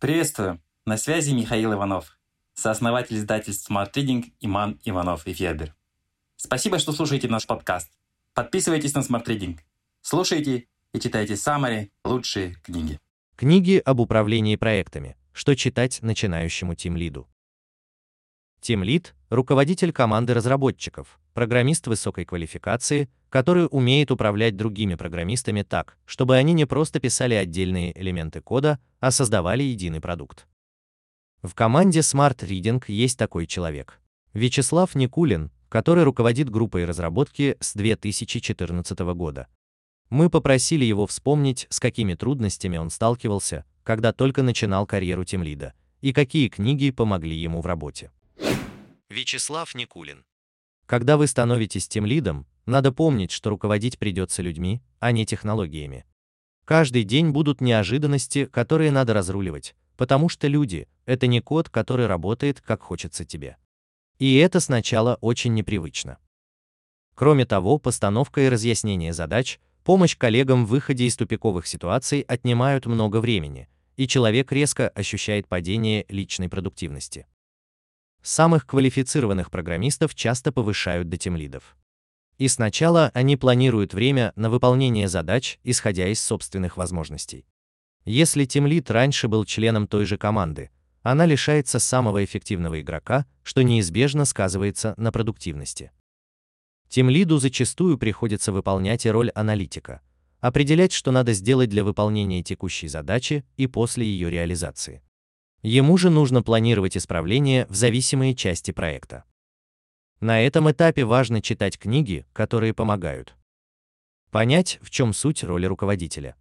Приветствую! На связи Михаил Иванов, сооснователь издательств Smart Reading Иман Иванов и Федер. Спасибо, что слушаете наш подкаст. Подписывайтесь на Smart Reading. Слушайте и читайте самые лучшие книги. Книги об управлении проектами. Что читать начинающему тимлиду? Тимлид – руководитель команды разработчиков, программист высокой квалификации, который умеет управлять другими программистами так, чтобы они не просто писали отдельные элементы кода, а создавали единый продукт. В команде Smart Reading есть такой человек. Вячеслав Никулин, который руководит группой разработки с 2014 года. Мы попросили его вспомнить, с какими трудностями он сталкивался, когда только начинал карьеру тимлида, и какие книги помогли ему в работе. Вячеслав Никулин. Когда вы становитесь тимлидом, надо помнить, что руководить придется людьми, а не технологиями. Каждый день будут неожиданности, которые надо разруливать, потому что люди — это не код, который работает, как хочется тебе. И это сначала очень непривычно. Кроме того, постановка и разъяснение задач, помощь коллегам в выходе из тупиковых ситуаций отнимают много времени, и человек резко ощущает падение личной продуктивности. Самых квалифицированных программистов часто повышают до тимлидов. И сначала они планируют время на выполнение задач, исходя из собственных возможностей. Если тимлид раньше был членом той же команды, она лишается самого эффективного игрока, что неизбежно сказывается на продуктивности. Тимлиду зачастую приходится выполнять и роль аналитика, определять, что надо сделать для выполнения текущей задачи и после ее реализации. Ему же нужно планировать исправления в зависимые части проекта. На этом этапе важно читать книги, которые помогают. Понять, в чем суть роли руководителя.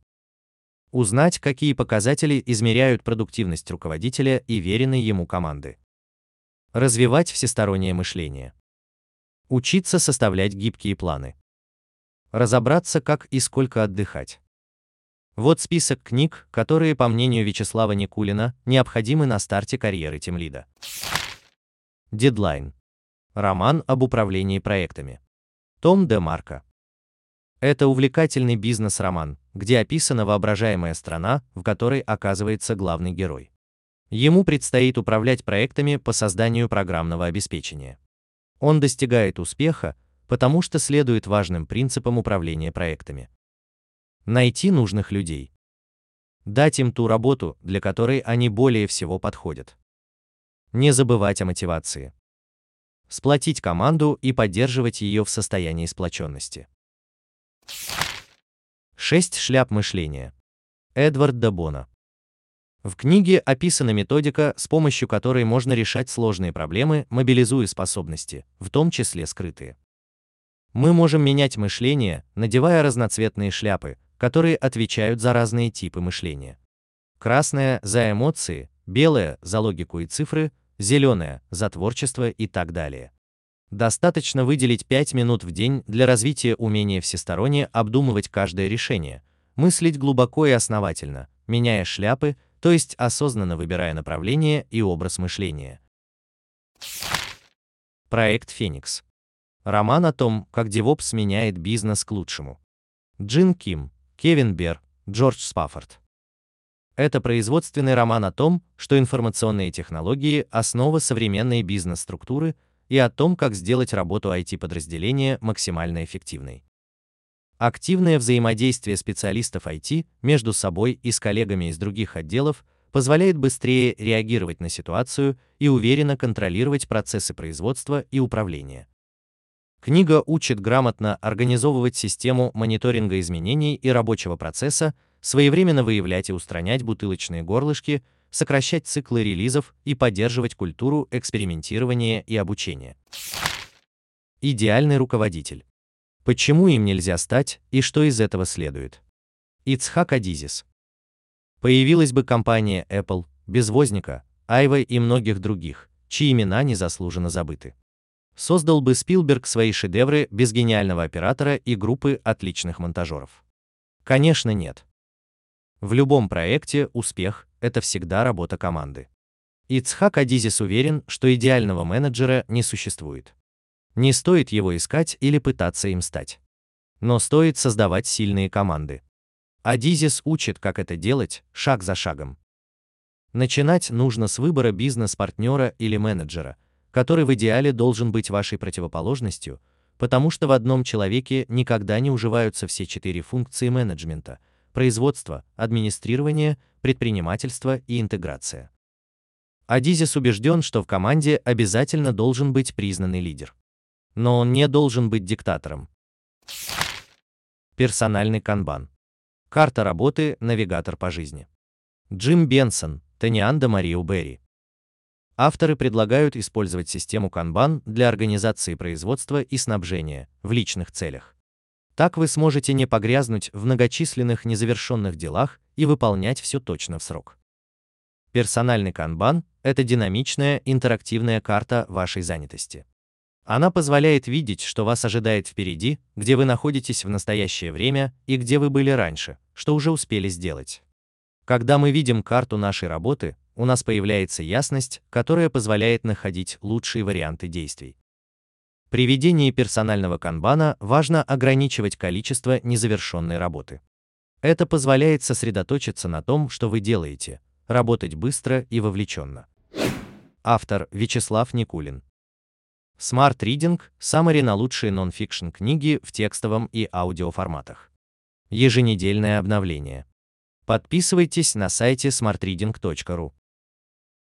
Узнать, какие показатели измеряют продуктивность руководителя и веренной ему команды. Развивать всестороннее мышление. Учиться составлять гибкие планы. Разобраться, как и сколько отдыхать. Вот список книг, которые, по мнению Вячеслава Никулина, необходимы на старте карьеры тимлида. Дедлайн. Роман об управлении проектами. Том де Марко. Это увлекательный бизнес-роман, где описана воображаемая страна, в которой оказывается главный герой. Ему предстоит управлять проектами по созданию программного обеспечения. Он достигает успеха, потому что следует важным принципам управления проектами. Найти нужных людей. Дать им ту работу, для которой они более всего подходят. Не забывать о мотивации. Сплотить команду и поддерживать ее в состоянии сплоченности. 6 шляп мышления. Эдвард Дабона. В книге описана методика, с помощью которой можно решать сложные проблемы, мобилизуя способности, в том числе скрытые. Мы можем менять мышление, надевая разноцветные шляпы, которые отвечают за разные типы мышления. Красная – за эмоции, белая – за логику и цифры, зеленая – за творчество и так далее. Достаточно выделить 5 минут в день для развития умения всесторонне обдумывать каждое решение, мыслить глубоко и основательно, меняя шляпы, то есть осознанно выбирая направление и образ мышления. Проект «Феникс». Роман о том, как DevOps меняет бизнес к лучшему. Джин Ким, Кевин Бер, Джордж Спаффорд. Это производственный роман о том, что информационные технологии – основа современной бизнес-структуры и о том, как сделать работу IT-подразделения максимально эффективной. Активное взаимодействие специалистов IT между собой и с коллегами из других отделов позволяет быстрее реагировать на ситуацию и уверенно контролировать процессы производства и управления. Книга учит грамотно организовывать систему мониторинга изменений и рабочего процесса, своевременно выявлять и устранять бутылочные горлышки, сокращать циклы релизов и поддерживать культуру экспериментирования и обучения. Идеальный руководитель. Почему им нельзя стать и что из этого следует? Ицхак Адизис. Появилась бы компания Apple, без Возника, Айва и многих других, чьи имена незаслуженно забыты создал бы Спилберг свои шедевры без гениального оператора и группы отличных монтажеров? Конечно, нет. В любом проекте успех – это всегда работа команды. Ицхак Адизис уверен, что идеального менеджера не существует. Не стоит его искать или пытаться им стать. Но стоит создавать сильные команды. Адизис учит, как это делать, шаг за шагом. Начинать нужно с выбора бизнес-партнера или менеджера, который в идеале должен быть вашей противоположностью, потому что в одном человеке никогда не уживаются все четыре функции менеджмента – производство, администрирование, предпринимательство и интеграция. Адизис убежден, что в команде обязательно должен быть признанный лидер. Но он не должен быть диктатором. Персональный канбан. Карта работы, навигатор по жизни. Джим Бенсон, Танианда Мария Берри. Авторы предлагают использовать систему Kanban для организации производства и снабжения в личных целях. Так вы сможете не погрязнуть в многочисленных незавершенных делах и выполнять все точно в срок. Персональный Kanban – это динамичная интерактивная карта вашей занятости. Она позволяет видеть, что вас ожидает впереди, где вы находитесь в настоящее время и где вы были раньше, что уже успели сделать. Когда мы видим карту нашей работы, у нас появляется ясность, которая позволяет находить лучшие варианты действий. При ведении персонального канбана важно ограничивать количество незавершенной работы. Это позволяет сосредоточиться на том, что вы делаете, работать быстро и вовлеченно. Автор Вячеслав Никулин. Smart Reading – саммари на лучшие нон-фикшн книги в текстовом и аудиоформатах. Еженедельное обновление. Подписывайтесь на сайте smartreading.ru.